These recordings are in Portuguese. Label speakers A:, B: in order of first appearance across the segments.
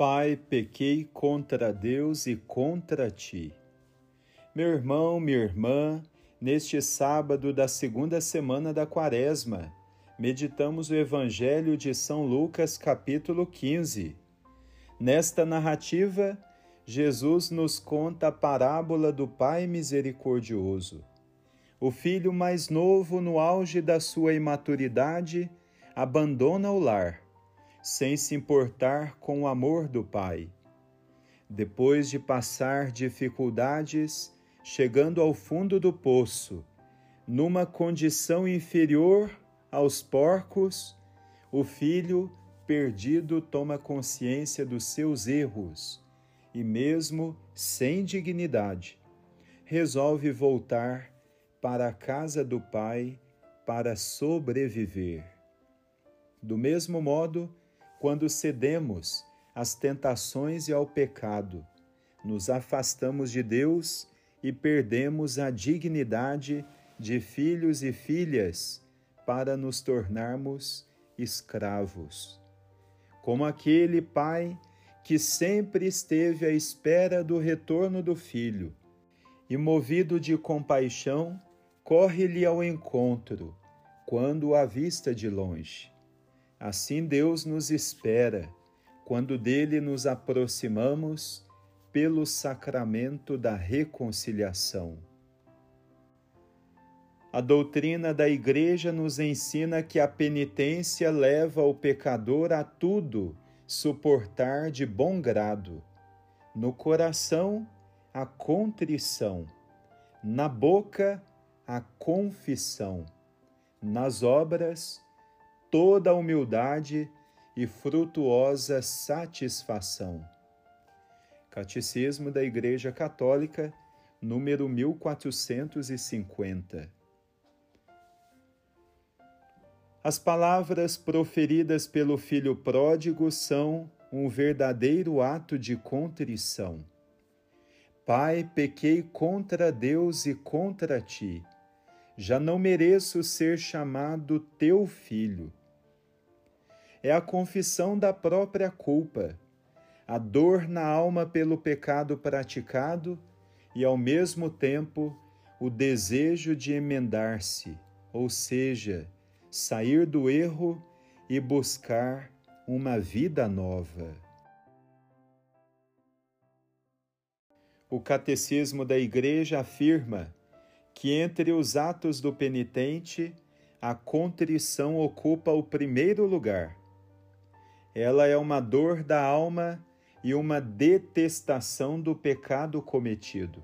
A: Pai, pequei contra Deus e contra ti. Meu irmão, minha irmã, neste sábado da segunda semana da Quaresma, meditamos o Evangelho de São Lucas, capítulo 15. Nesta narrativa, Jesus nos conta a parábola do Pai misericordioso. O filho mais novo, no auge da sua imaturidade, abandona o lar sem se importar com o amor do Pai. Depois de passar dificuldades, chegando ao fundo do poço, numa condição inferior aos porcos, o filho perdido toma consciência dos seus erros e, mesmo sem dignidade, resolve voltar para a casa do Pai para sobreviver. Do mesmo modo, quando cedemos às tentações e ao pecado, nos afastamos de Deus e perdemos a dignidade de filhos e filhas para nos tornarmos escravos. Como aquele pai que sempre esteve à espera do retorno do filho e, movido de compaixão, corre-lhe ao encontro quando o avista de longe. Assim Deus nos espera quando dele nos aproximamos pelo sacramento da reconciliação. A doutrina da Igreja nos ensina que a penitência leva o pecador a tudo suportar de bom grado. No coração, a contrição, na boca, a confissão, nas obras, toda humildade e frutuosa satisfação. Catecismo da Igreja Católica, número 1450. As palavras proferidas pelo filho pródigo são um verdadeiro ato de contrição. Pai, pequei contra Deus e contra ti. Já não mereço ser chamado teu filho é a confissão da própria culpa, a dor na alma pelo pecado praticado e, ao mesmo tempo, o desejo de emendar-se, ou seja, sair do erro e buscar uma vida nova. O Catecismo da Igreja afirma que entre os atos do penitente, a contrição ocupa o primeiro lugar ela é uma dor da alma e uma detestação do pecado cometido,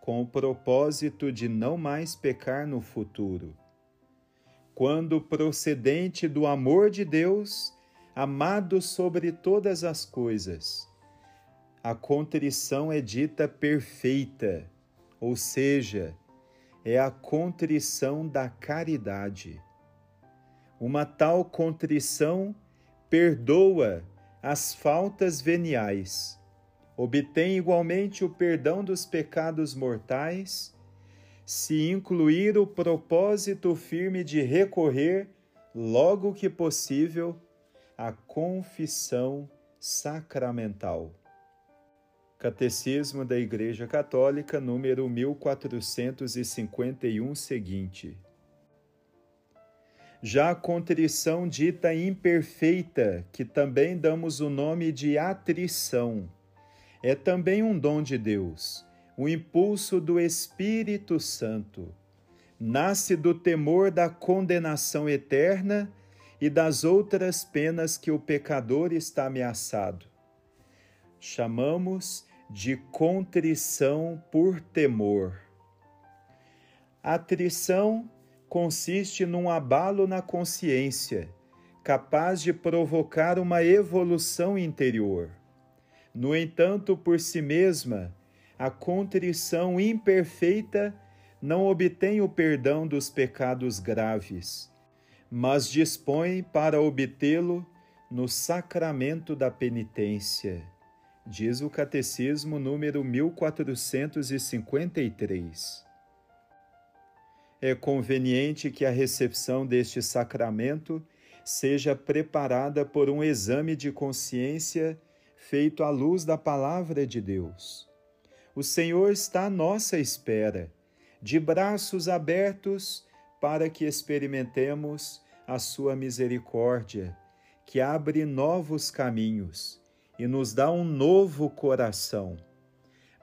A: com o propósito de não mais pecar no futuro. Quando procedente do amor de Deus, amado sobre todas as coisas, a contrição é dita perfeita, ou seja, é a contrição da caridade. Uma tal contrição perdoa as faltas veniais, obtém igualmente o perdão dos pecados mortais, se incluir o propósito firme de recorrer, logo que possível, à confissão sacramental. Catecismo da Igreja Católica, número 1451 seguinte. Já a contrição dita imperfeita, que também damos o nome de atrição, é também um dom de Deus, o impulso do Espírito Santo. Nasce do temor da condenação eterna e das outras penas que o pecador está ameaçado. Chamamos de contrição por temor. Atrição consiste num abalo na consciência, capaz de provocar uma evolução interior. No entanto, por si mesma, a contrição imperfeita não obtém o perdão dos pecados graves, mas dispõe para obtê-lo no sacramento da penitência, diz o Catecismo número 1453 é conveniente que a recepção deste sacramento seja preparada por um exame de consciência feito à luz da palavra de Deus. O Senhor está à nossa espera, de braços abertos, para que experimentemos a sua misericórdia, que abre novos caminhos e nos dá um novo coração,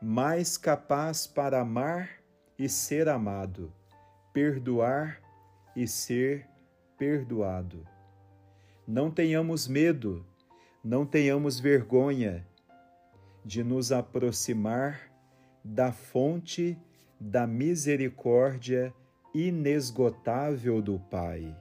A: mais capaz para amar e ser amado, perdoar e ser perdoado. Não tenhamos medo, não tenhamos vergonha de nos aproximar da fonte da misericórdia inesgotável do Pai.